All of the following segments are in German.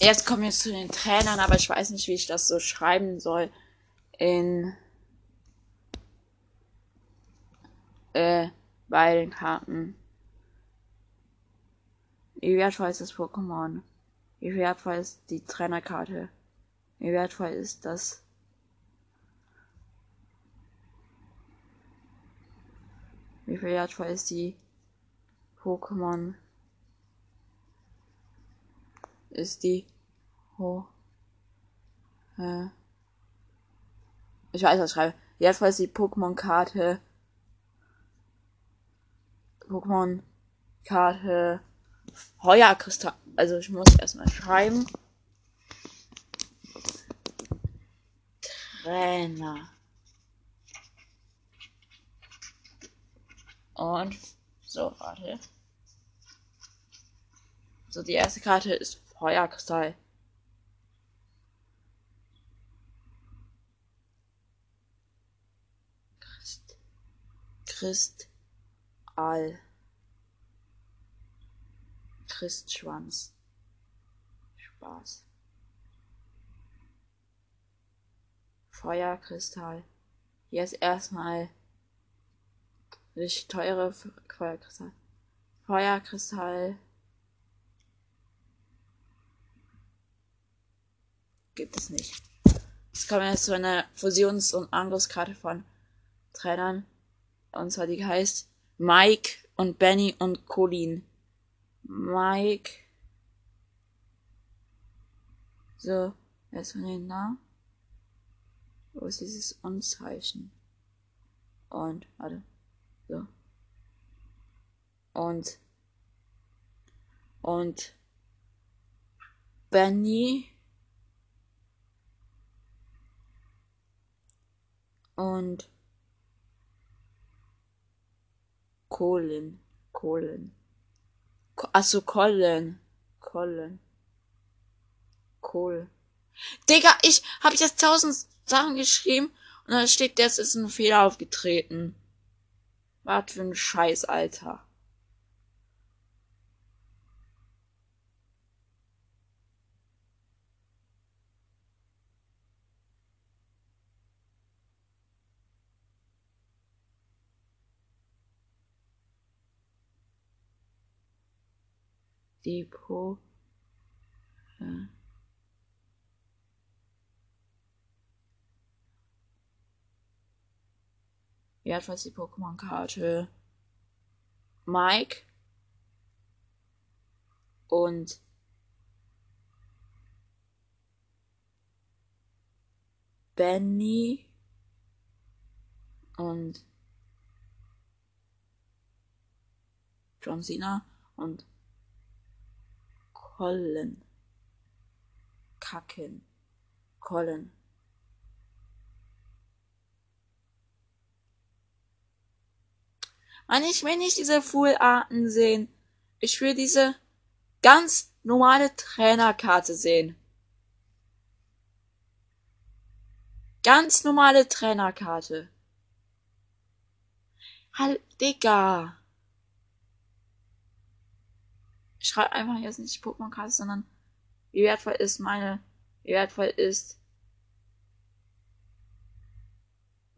Jetzt kommen wir zu den Trainern, aber ich weiß nicht, wie ich das so schreiben soll. In äh, bei den Karten. Wie wertvoll ist das Pokémon? Wie wertvoll ist die Trainerkarte? Wie wertvoll ist das? Wie wertvoll ist die Pokémon? Ist die Ho äh, Ich weiß, was ich schreibe. Ist die Pokémon-Karte. Pokémon-Karte Heuerkristall. Also ich muss erstmal schreiben. Trainer. Und so, warte. So, die erste Karte ist Feuerkristall. Christ. Kristall. Christschwanz. Spaß. Feuerkristall. Hier ist erstmal richtig teure Feuerkristall. Feuerkristall. Gibt es nicht. Jetzt kommen wir jetzt zu einer Fusions- und Angriffskarte von Trainern. Und zwar die heißt Mike und Benny und Colin. Mike. So, erstmal den Namen. Wo ist dieses Unzeichen? Und, warte. So. Und. Und. Benny. Und. Colin. Colin. Achso, Colin. Colin. Cool. Digga, ich habe jetzt tausend Sachen geschrieben und dann steht, jetzt ist ein Fehler aufgetreten. Was für ein Scheiß, Alter. Depot. Ja. Ist die Pokémon-Karte. Mike. Und Benny und John Cena und Colin. Kacken. Colin. Mann, ich will nicht diese Foolarten sehen. Ich will diese ganz normale Trainerkarte sehen. Ganz normale Trainerkarte. Halt, Digga. Ich schreibe einfach jetzt nicht Pokémon-Karte, sondern wie wertvoll ist meine, wie wertvoll ist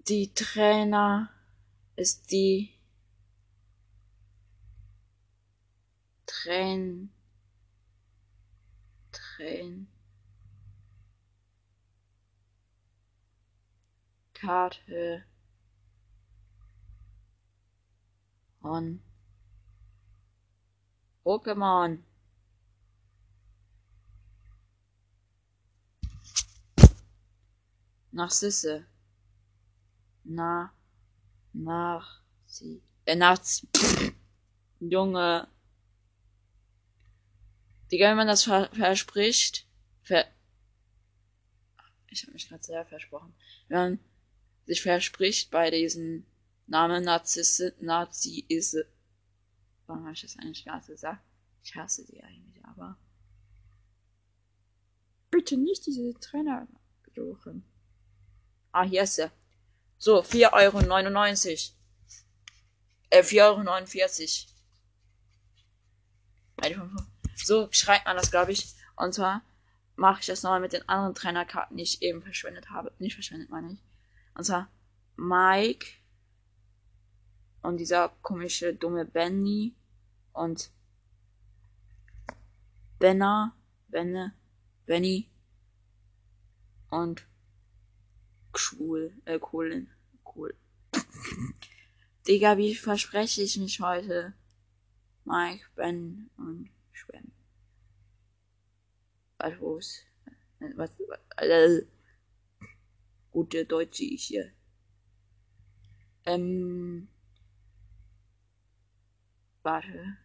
die Trainer, ist die Train, Train, Karte. On Pokémon. Narcisse. Na, nach sie. Äh, nach Junge. Digga, wenn man das ver verspricht, ver ich habe mich gerade sehr versprochen. Wenn man sich verspricht bei diesem Namen Narzisse, Nazi ist, warum habe ich das eigentlich gerade gesagt? Ich hasse die eigentlich, aber bitte nicht diese Trainer besuchen. Ah, hier ist er. So, 4,99 Euro. Äh, 4,49 Euro. So schreibt man das, glaube ich. Und zwar mache ich das nochmal mit den anderen Trainerkarten, die ich eben verschwendet habe. Nicht verschwendet, meine ich. Und zwar Mike und dieser komische dumme Benny und Benner, Benne, Benny und Cool, äh, Colin, cool. Digga, wie verspreche ich mich heute? Mike, Ben und Schwen. Was, was, was, äh, gute Deutsche ich hier. Ähm, warte.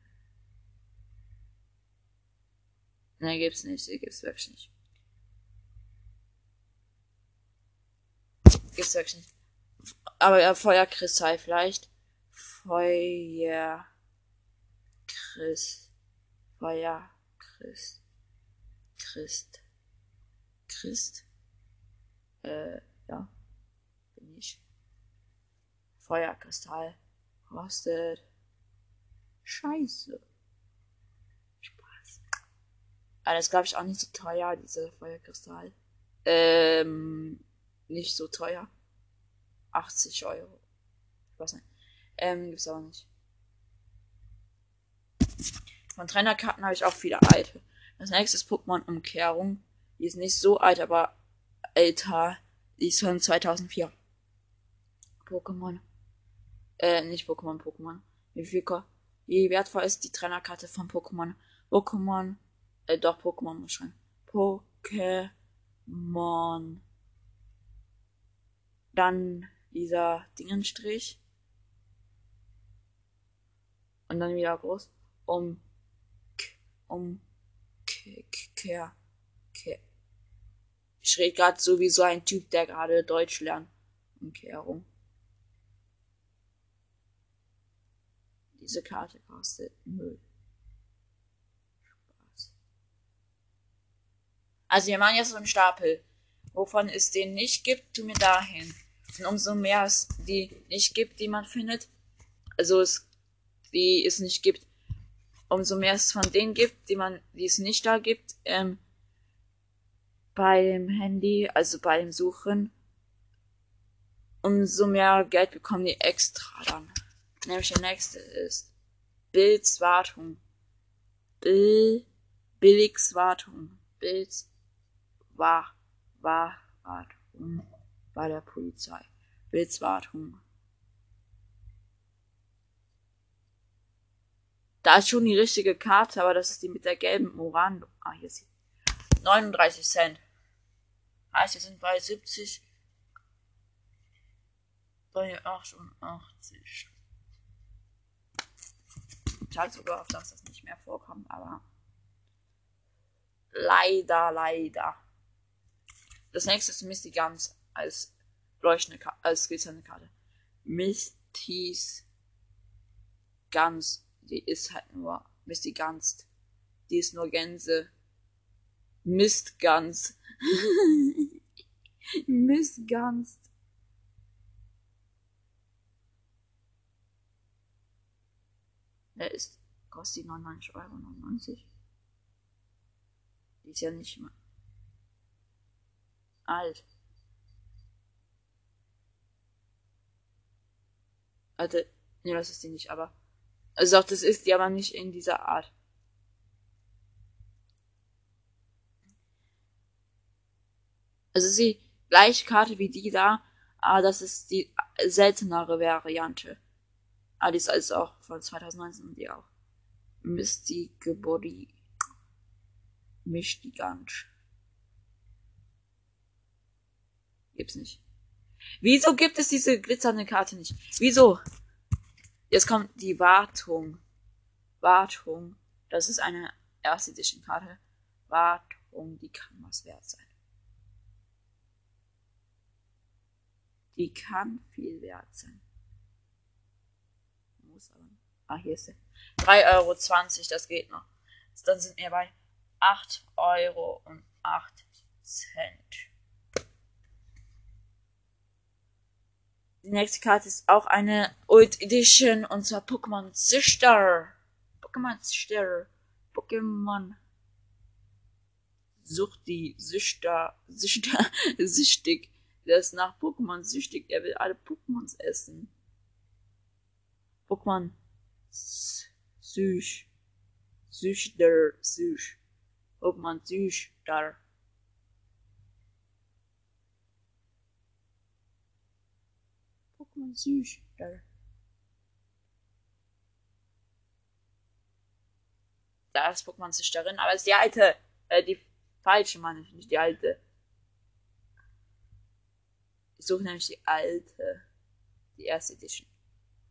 Ne, gibt's nicht, gibt's wirklich nicht. Gibt's wirklich nicht. Aber ja, Feuerkristall vielleicht. Feuer. Christ. Feuer. Christ. Christ. Christ. Äh, ja. Bin ich. Feuerkristall. Kostet. Scheiße. Spaß. Aber das glaube ich auch nicht so teuer, dieser Feuerkristall. Ähm, nicht so teuer. 80 Euro. Ich weiß nicht. Ähm, gibt's auch nicht. Von Trainerkarten habe ich auch viele alte. Das nächste ist Pokémon Umkehrung. Die ist nicht so alt, aber älter. Die ist von 2004. Pokémon. Äh, nicht Pokémon, Pokémon. Wie viel Wie wertvoll ist die Trainerkarte von Pokémon? Pokémon. Äh, doch, Pokémon muss schreiben. Pokémon. Dann dieser Dingenstrich. Und dann wieder groß. Um. Um. Kehr. Kehr. Ich rede gerade so wie so ein Typ, der gerade Deutsch lernt. Umkehrung. Diese Karte kostet Müll. Spaß. Also wir machen jetzt so einen Stapel. Wovon es den nicht gibt, tu mir dahin. Und umso mehr es die nicht gibt, die man findet, also es, die es nicht gibt, umso mehr es von denen gibt, die man, die es nicht da gibt, ähm, bei dem Handy, also bei dem Suchen, umso mehr Geld bekommen die extra dann. Nämlich der nächste ist Bildswartung. Bill, Billigswartung. Bilds, war, war, Wartung bei der Polizei. Bildswartung. Da ist schon die richtige Karte, aber das ist die mit der gelben Moran. Ah, hier ist sie. 39 Cent. Heißt, wir sind bei 70. Bei 88. Auf, dass das nicht mehr vorkommt, aber leider, leider. Das nächste ist Misty Guns als leuchtende Karte, als glitzernde Karte. Misty's Guns, die ist halt nur Misty Guns. Die ist nur Gänse. Mist Guns. Mist Guns. Der ist, kostet die 99,99 Euro. Die ist ja nicht mal alt. Also, ne, das ist die nicht, aber. Also auch das ist die aber nicht in dieser Art. Also sie gleiche Karte wie die da, aber das ist die seltenere Variante. Aber die ist also auch von 2019 und die auch. Mystique Body. Mischtigant. Gibt's nicht. Wieso gibt es diese glitzernde Karte nicht? Wieso? Jetzt kommt die Wartung. Wartung. Das ist eine erste Edition Karte. Wartung, die kann was wert sein. Die kann viel wert sein. Muss aber. Ah, hier ist sie. 3,20 Euro, das geht noch. Dann sind wir bei 8 Euro und 8 Cent. Die nächste Karte ist auch eine Old Edition und zwar Pokémon Sister. Pokémon Sister. Pokémon sucht die Süchter, Süchter, süchtig. Der ist nach Pokémon süchtig. Er will alle Pokémons essen. Pokémon süß. Süchter, süß. Pokémon süchter. Pokémon süchter. Da ist Pokémon Züchterin, aber es ist die alte, äh, die falsche, meine ich, nicht die alte. Ich suche nämlich die alte, die erste Edition.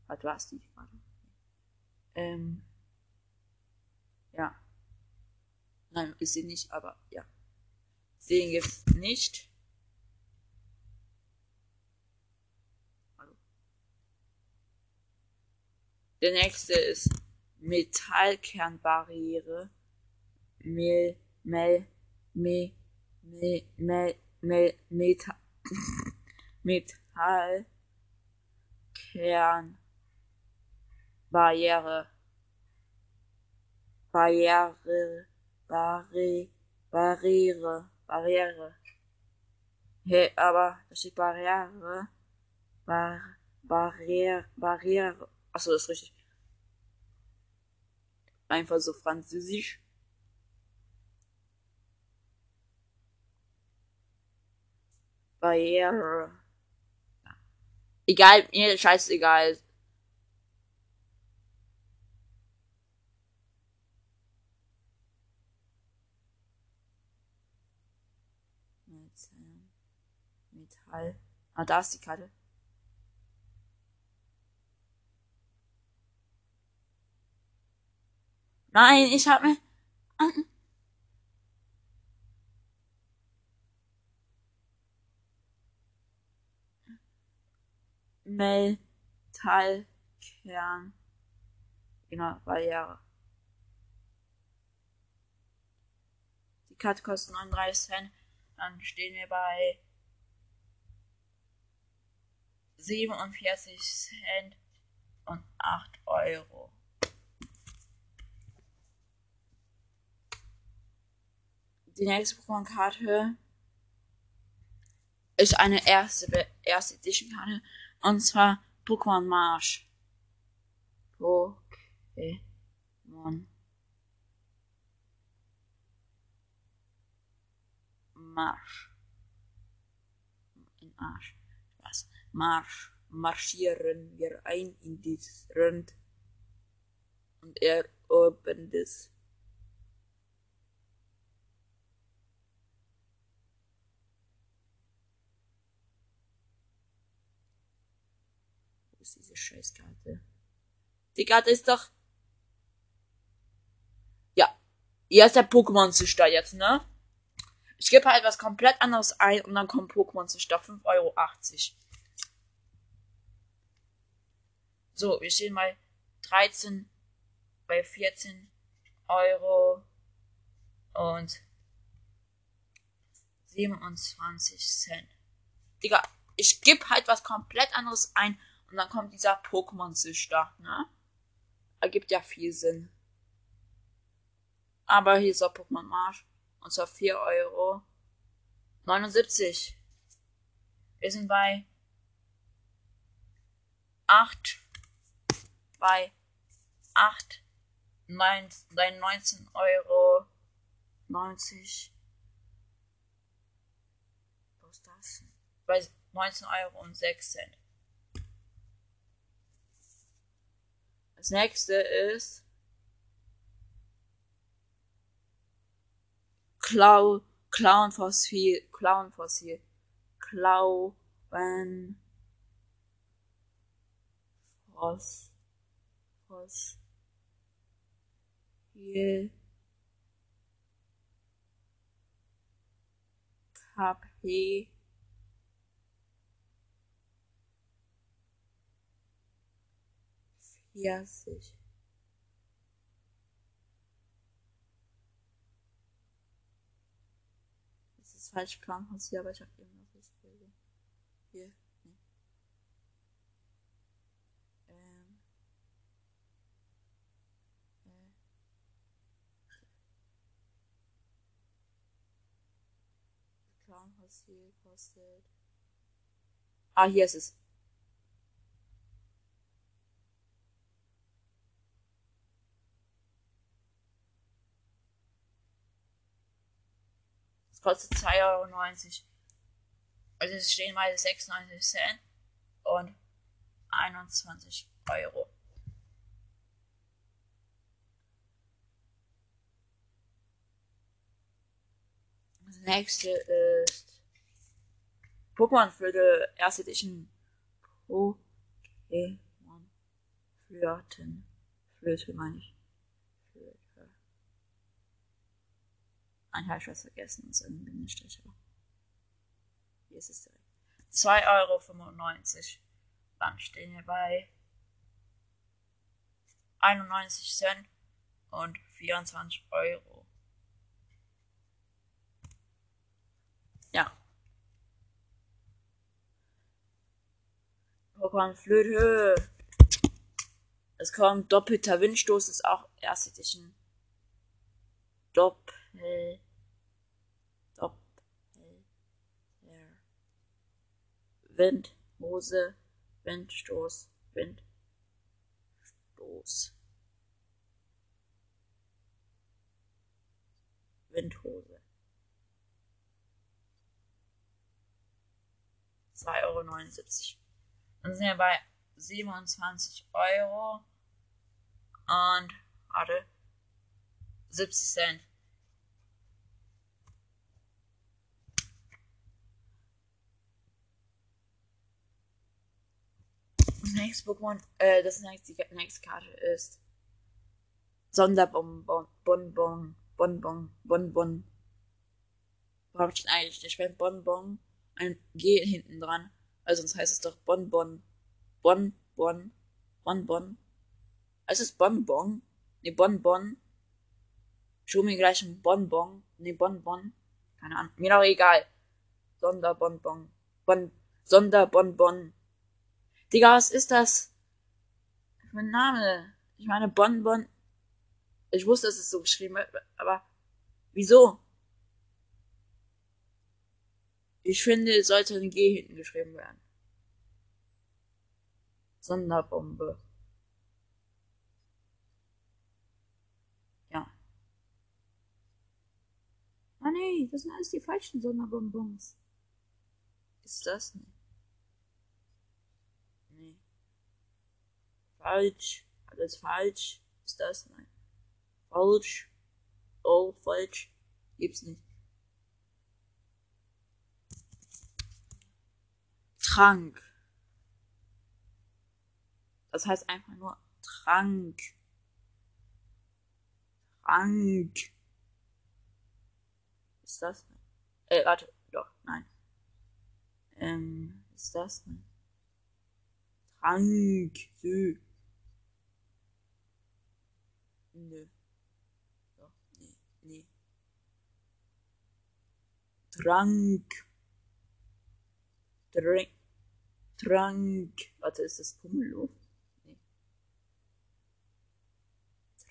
Was war es die? Warte. Ähm, ja. Nein, ist sie nicht, aber ja. Den gibt's nicht. Hallo. Der nächste ist Metallkernbarriere. Mel, Mel, Me, Me, Me, Me, Metall, Metallkernbarriere. Barriere, Barri, Barriere, Barriere. Hey, aber da steht Barriere, Bar, Barriere, Barriere. Achso, das ist richtig. Einfach so französisch. Barriere. Egal, mir scheißegal. Metall. Ah, da ist die Karte. Nein, ich hab mir. Metallkern. Genau, Barriere. Die Karte kostet 39 Cent. Dann stehen wir bei 47 Cent und 8 Euro. Die nächste Pokémon-Karte ist eine erste, erste Edition-Karte. Und zwar Pokémon Marsch. Pokémon Marsch. In Arsch. Marsch. Marschieren wir ein in dieses Rund und erobern das. Wo ist diese Scheißkarte? Die Karte ist doch. Ja. Hier ist der Pokémon-Züchter jetzt, ne? Ich gebe halt was komplett anderes ein und dann kommt Pokémon Züchter 5,80 Euro. So, wir stehen bei 13, bei 14 Euro und 27 Cent. Digga, ich gebe halt was komplett anderes ein und dann kommt dieser Pokémon-Züchter, ne? Ergibt ja viel Sinn. Aber hier ist auch Pokémon Marsch. Und zwar 4 Euro 79. Wir sind bei 8 bei 8, 9, 19 Euro 90. Was ist das? Bei 19 Euro und 6 Cent. Das nächste ist Clown, Clown Fossil, Clown Fossil, Clown Fossil was hier. KP vierzig. Das ist falsch von hier, aber ich habe irgendwas richtig Hier. Fossil kostet. Ah, hier ist es. Das kostet 2,90 Euro. Also es stehen mal 96 Cent und 21 Euro. Das nächste ist Pokémon Flöte, erste Edition. Pokémon Flirten. Flöte meine ich. Flöte. Ein habe ich was vergessen, ist ein Bindestrich. Hier ist es direkt. 2,95 Euro. Dann stehen wir bei 91 Cent und 24 Euro. Ja. Pokémon Flöte. Es kommt doppelter Windstoß, ist auch erste Edition. Doppel. Doppel. Wind, Hose, Windstoß, Windstoß. Windhose. 2,79 Euro. Dann sind wir bei 27 Euro und warte 70 Cent. Das nächste Pokémon, äh, das nächste, die nächste Karte ist Sonderbonbon, Bonbon, Bonbon, Bonbon. Steht eigentlich nicht beim Bonbon ein G hinten dran? Also sonst heißt es doch Bonbon, Bonbon, Bonbon. Es ist Bonbon, ne Bonbon. Show mir gleich ein Bonbon, ne Bonbon. Keine Ahnung, mir doch egal. Sonderbonbon, Bon, Sonderbonbon. Digga, was ist das? Für Name? Ich meine, Bonbon. Ich wusste, dass es so geschrieben wird, aber wieso? Ich finde, es sollte ein G hinten geschrieben werden. Sonderbombe. Ja. Ah nee, das sind alles die falschen Sonderbonbons. Ist das nicht? Nee. Falsch. Alles falsch. Ist das? Nein. Falsch. Oh, falsch. Gibt's nicht. Trank. Das heißt einfach nur Trank. Trank. Ist das? Äh, warte, doch, nein. Ähm, ist das? Trank. Sü. Nö. Doch, nee, nee. Trank. Drink. Trank. Warte, ist das Pummeluft? Nee.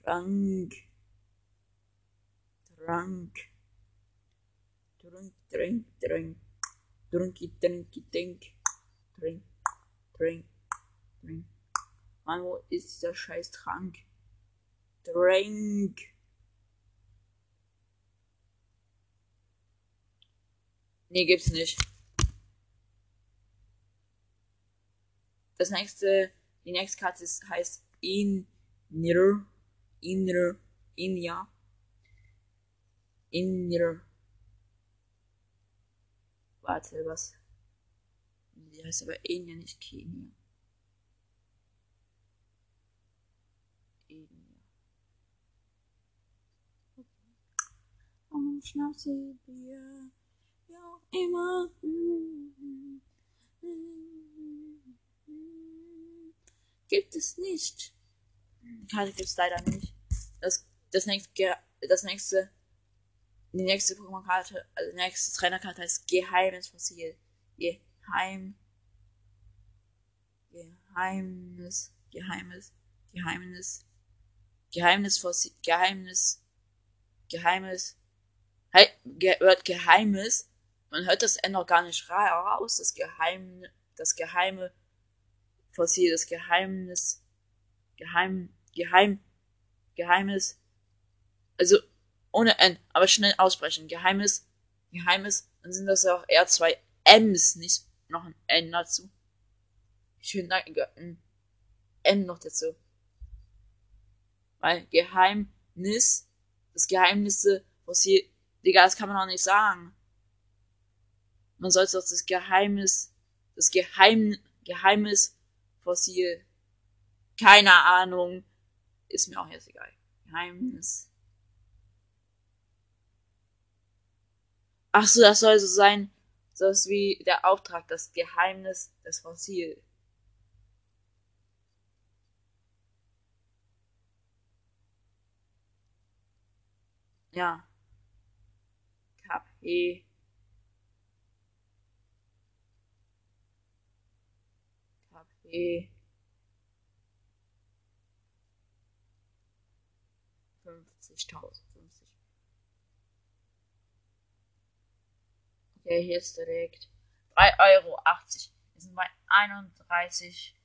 Trank. Trank. Trink, trink, trink. Trinky, trinky, trink. Trink, trink, trink. Mann, wo ist dieser scheiß Trank? Drink. Nee, gibt's nicht. Das nächste, die nächste Karte ist, heißt Inner, Inner, Inja. Inner. Warte, was? Die heißt aber Inja, nicht Kenia. Inja. Und Schnauze, Bier, wie auch immer. Gibt es nicht. Karte gibt es leider nicht. Das, das nächste, das nächste, die nächste Pokémon-Karte, also die nächste Trainerkarte heißt Geheimes Fossil. Geheim, Geheimnis, Geheimes, Geheimnis, Geheimnis Fossil, Geheimnis, Geheimes, He, ge, Wort Geheimes man hört das N noch gar nicht raus, das Geheim, das geheime Fossil, das Geheimnis, Geheim, Geheim, Geheimnis, also ohne N, aber schnell aussprechen, Geheimnis, Geheimnis, dann sind das ja auch eher zwei M's, nicht noch ein N dazu. Schön ein N noch dazu. Weil Geheimnis, das Geheimnisse, was hier, Digga, das kann man auch nicht sagen. Man sollte doch das Geheimnis, das Geheim, Geheimnis Fossil, keine Ahnung, ist mir auch jetzt egal. Geheimnis. Ach so, das soll so sein, so ist wie der Auftrag, das Geheimnis des Fossil. Ja. KP. KP. 50.000. 50. Okay, hier ist direkt 3,80 Euro. Wir sind bei 31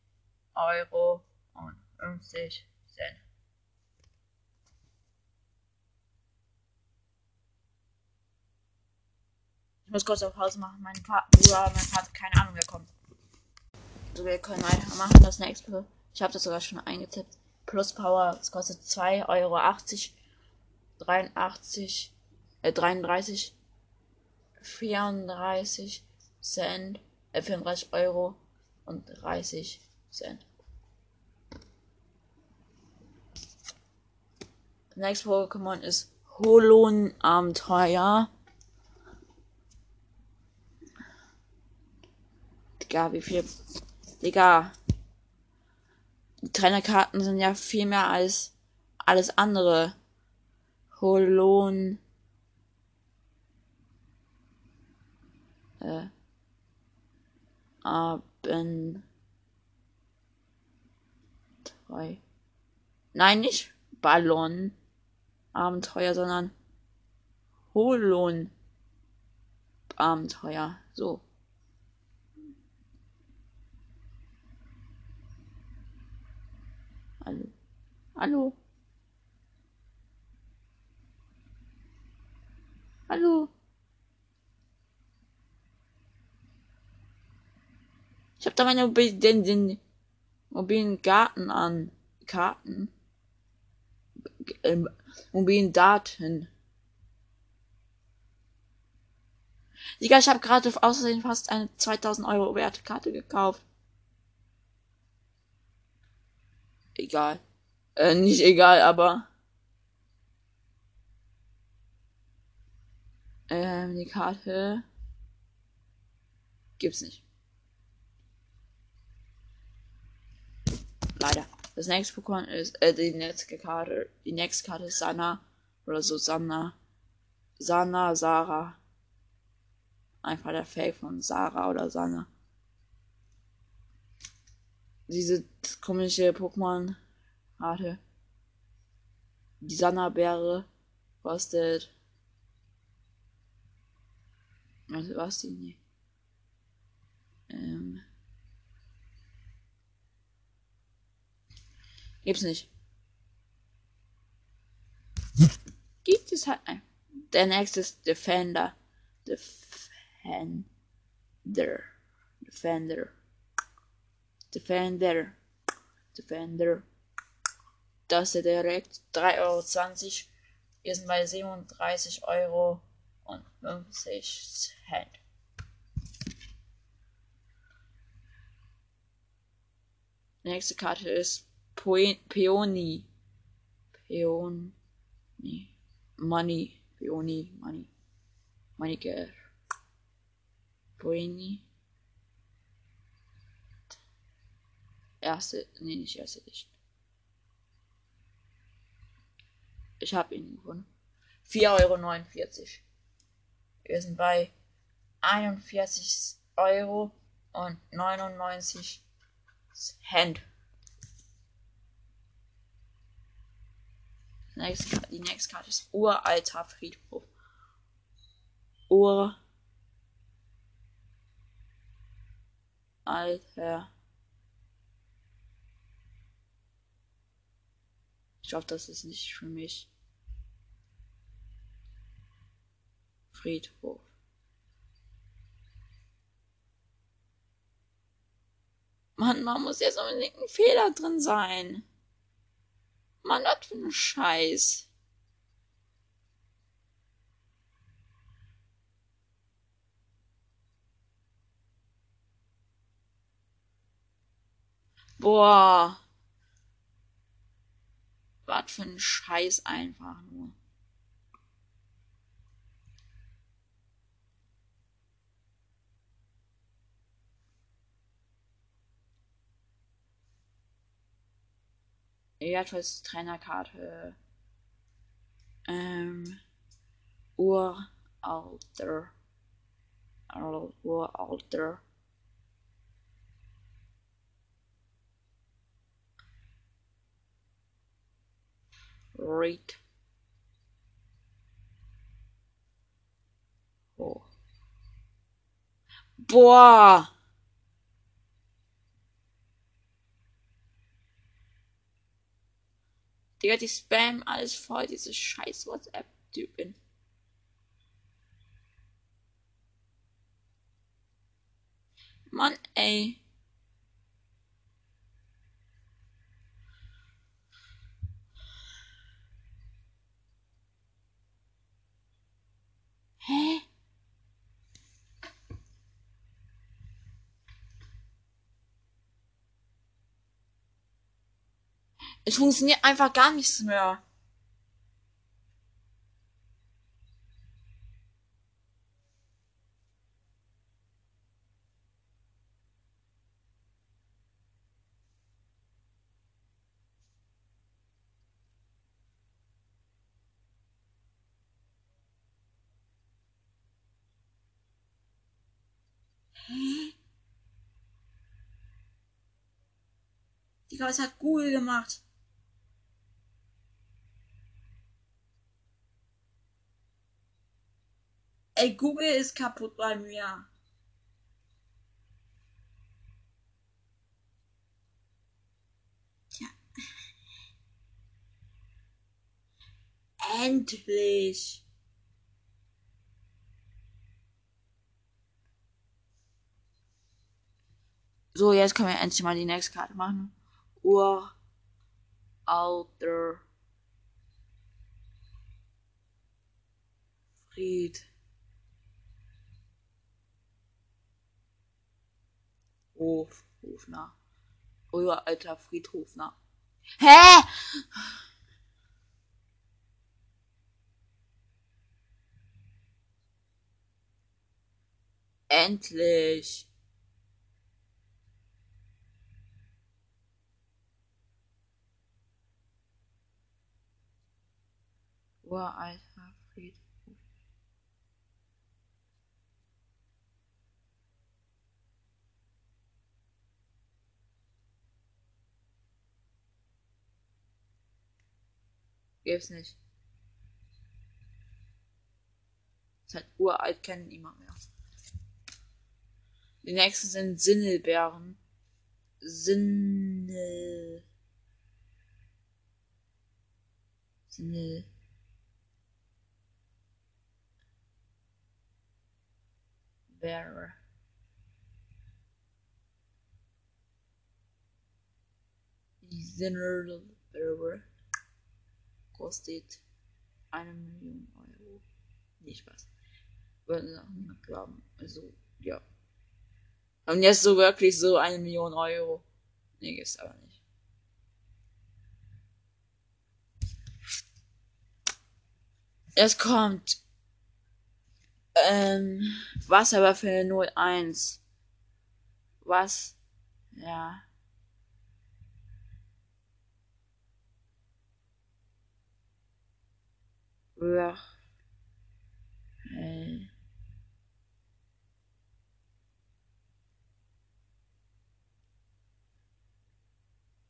Euro und 50 Cent. Ich muss kurz auf Pause machen. Mein Bruder, mein Vater, keine Ahnung, wer kommt. Wir können weitermachen. Das nächste. Ich habe das sogar schon eingetippt. Plus Power, es kostet 2,80 Euro. 83, äh, 33, 34 Cent, äh, 34 Euro und 30 Cent. Next Pokémon ist Holon Abenteuer. Digga, wie viel. Digga. Die Trainerkarten sind ja viel mehr als alles andere. Holon. Äh. Abend. Drei. Nein, nicht Ballon. Abenteuer, sondern Holon. Abenteuer. So. Hallo. Hallo. Hallo. Ich habe da meine den, den mobilen Garten an. Karten. Äh, mobilen Daten. Digga, ich habe gerade außerdem fast eine 2000 Euro werte Karte gekauft. Egal. Äh, nicht egal, aber. Ähm, die Karte gibt's nicht. Leider. Das nächste Pokémon ist, äh, die nächste Karte, die nächste Karte ist Sana oder so Sana. Sana, Sarah. Einfach der Fake von Sarah oder Sana diese komische Pokémon hatte. Die Sanna-Beere kostet. Also was die nicht. Ähm. Gibt's nicht. Gibt es halt. Nein. Der nächste ist Defender. Defender. Defender. Defender. Defender. Das ist direkt 3,20 Euro. Wir sind bei 37 Euro und 50 Cent. Nächste Karte ist Peony. Peony. Money. Peony. Money. Money Girl. Peony. Erste, nee, nicht erste Edition. Ich habe ihn gefunden. 4,49 Euro. Wir sind bei 41 Euro und 99 Cent. die nächste Karte ist uralter Friedhof. Ur Ich glaube, das ist nicht für mich. Friedhof. Mann, man muss jetzt unbedingt ein Fehler drin sein. Mann, was für ein Scheiß. Boah. Was für ein Scheiß einfach nur. Ja, das Trainerkarte. Ähm. Uralter. Uralter. Read. Oh. Boah! Digga, die spam alles voll, diese scheiß WhatsApp-Typen. Mann, ey. Hä? Es funktioniert einfach gar nichts mehr. Hä? Digga, was hat Google gemacht? Ey, Google ist kaputt bei mir. Ja. Endlich. So, jetzt können wir endlich mal die nächste Karte machen. Ur. Alter. Fried. Hof, Hofner. Euer alter Friedhofner. Hä? Endlich. Uralter Friedhof. Gibt's nicht. Ist halt uralt, kennen niemand mehr. Die nächsten sind Sinnelbeeren. Sinnel. Sinnel. Bearer. Die Sinnelbeere kostet eine Million Euro. Nicht Spaß. Würde auch niemand glauben. Also, ja. Und jetzt so wirklich so eine Million Euro. Nee, gibt's aber nicht. Es kommt ähm, was aber für eine 01? Was? Ja. Ja. Hey.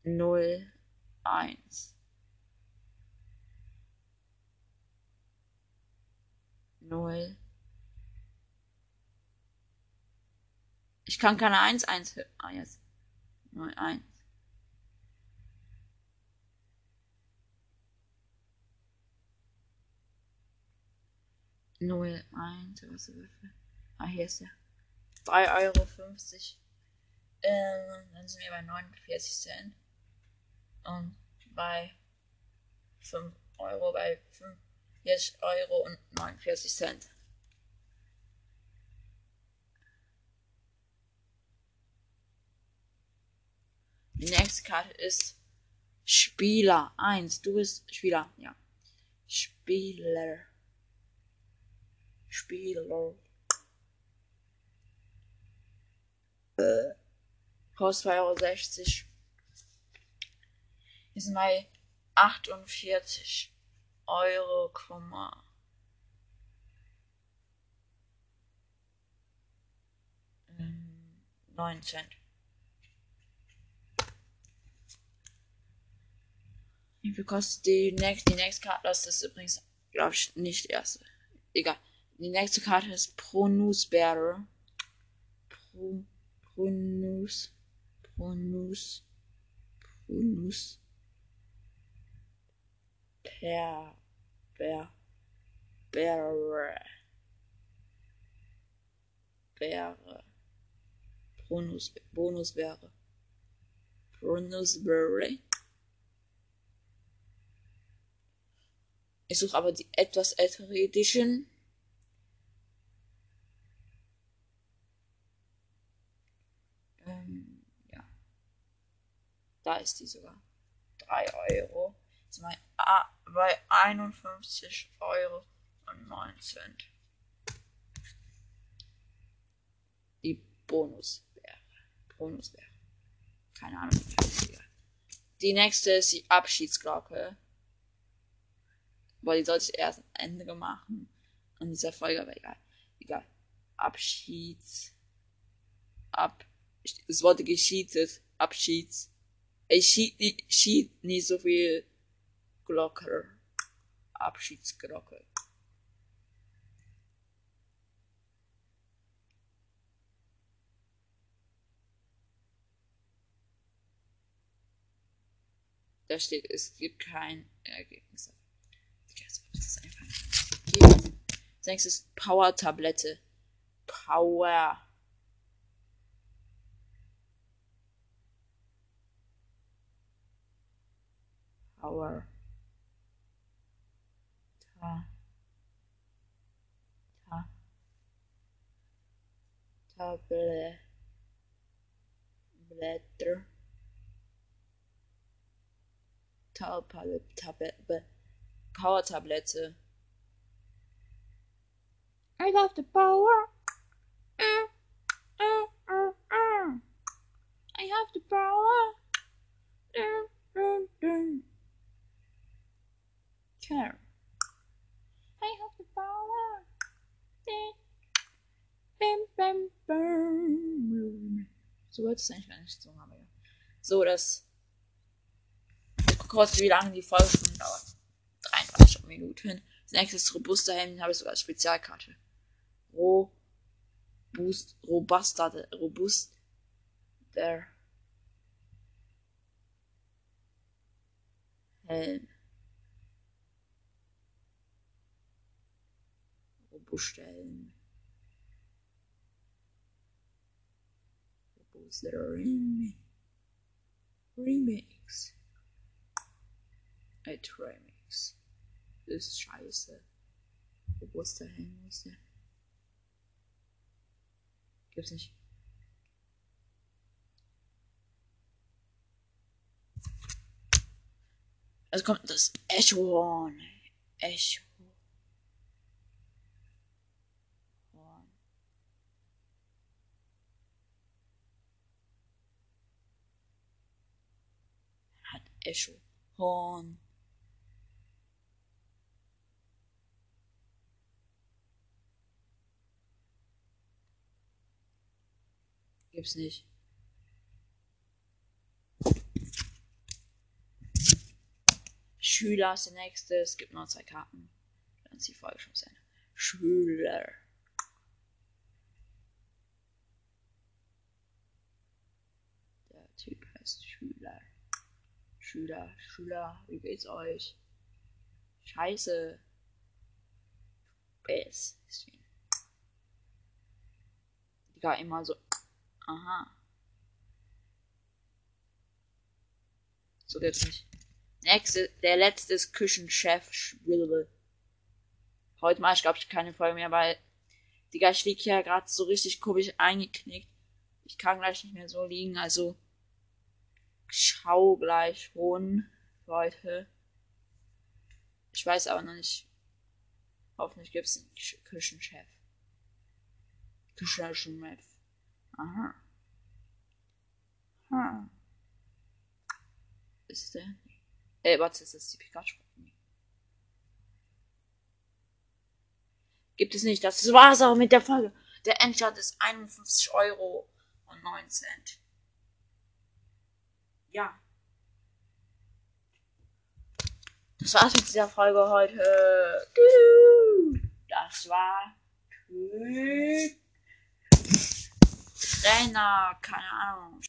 Null, eins. Null, Ich kann keine 1, 1. Ah, jetzt. 0, 1. Null, eins, was Ah, hier ist der. 3,50 Euro. Ähm, dann sind wir bei 49 Cent. Und bei 5 Euro bei 45 Euro und 49 Cent. Die nächste Karte ist Spieler 1. Du bist Spieler, ja. Spieler. Spieler. Äh. Kostet 2,60 Euro. Sind bei 48 Euro, 9 Cent. Wie viel kostet die nächste, die nächste Karte? Das ist übrigens, glaube ich, nicht die erste. Egal. Die nächste Karte ist Pronus Bearer. Pro, Pronus. Pronus. Pronus. Per. Per. Bearer. Bearer. Bonus, Bonus wäre. Bonus wäre. Ich suche aber die etwas ältere Edition. Ähm, ja. Da ist die sogar. 3 Euro. Jetzt mal bei 51 Euro und 9 Cent. Die Bonus wäre. Bonus wäre. Keine Ahnung. Die nächste ist die Abschiedsglocke. Weil die sollte ich erst am Ende machen. In dieser Folge, aber egal. Egal. Abschieds. Ab. Es wurde gescheatet. Abschieds. Ich schied nicht, schied nicht so viel Glocke. Abschiedsglocke. Da steht, es gibt kein Ergebnis. Das ist Power-Tablette. Power. Power. Ta. Ta. Tablet. Blätter. Tablet. Tablet. Power Tablette. I love the power. Uh, uh, uh. I have the power. Care. I have the power. Bam, bam, bam. So wird es eigentlich gar nicht so haben. So, das kurz, wie lange die Folge schon dauert. 33 Minuten. Das nächste ist robuster Helm, habe ich sogar als Spezialkarte. Robust, robuster, robust, der Helm. Robuster Helm. Robuster Remix. It Remix. Ist scheiße. Wo der hin? Wo ist der? Gibt's nicht. Also kommt das Echo Horn. Echo. Hat Echo Horn. Gibt's nicht. Schüler ist der nächste. Es gibt noch zwei Karten. Dann ist die Folge schon Ende. Schüler. Typ heißt Schüler. Schüler, Schüler, wie geht's euch? Scheiße. Bass. Digga, immer so. Aha. So geht's nicht. Nächste, der letzte ist Küchenchef. Heute mache ich, glaube ich, keine Folge mehr, weil, Digga, ich lieg hier gerade so richtig komisch eingeknickt. Ich kann gleich nicht mehr so liegen, also schau gleich schon heute. Ich weiß aber noch nicht. Hoffentlich gibt's einen Küchenchef. Küchenchef. Aha. Ha. Ist der? Äh, warte, ist das die Pikachu? Gibt es nicht. Das war's auch mit der Folge. Der Endstand ist 51 Euro und 9 Cent. Ja. Das war's mit dieser Folge heute. Das war Trainer, keine Ahnung.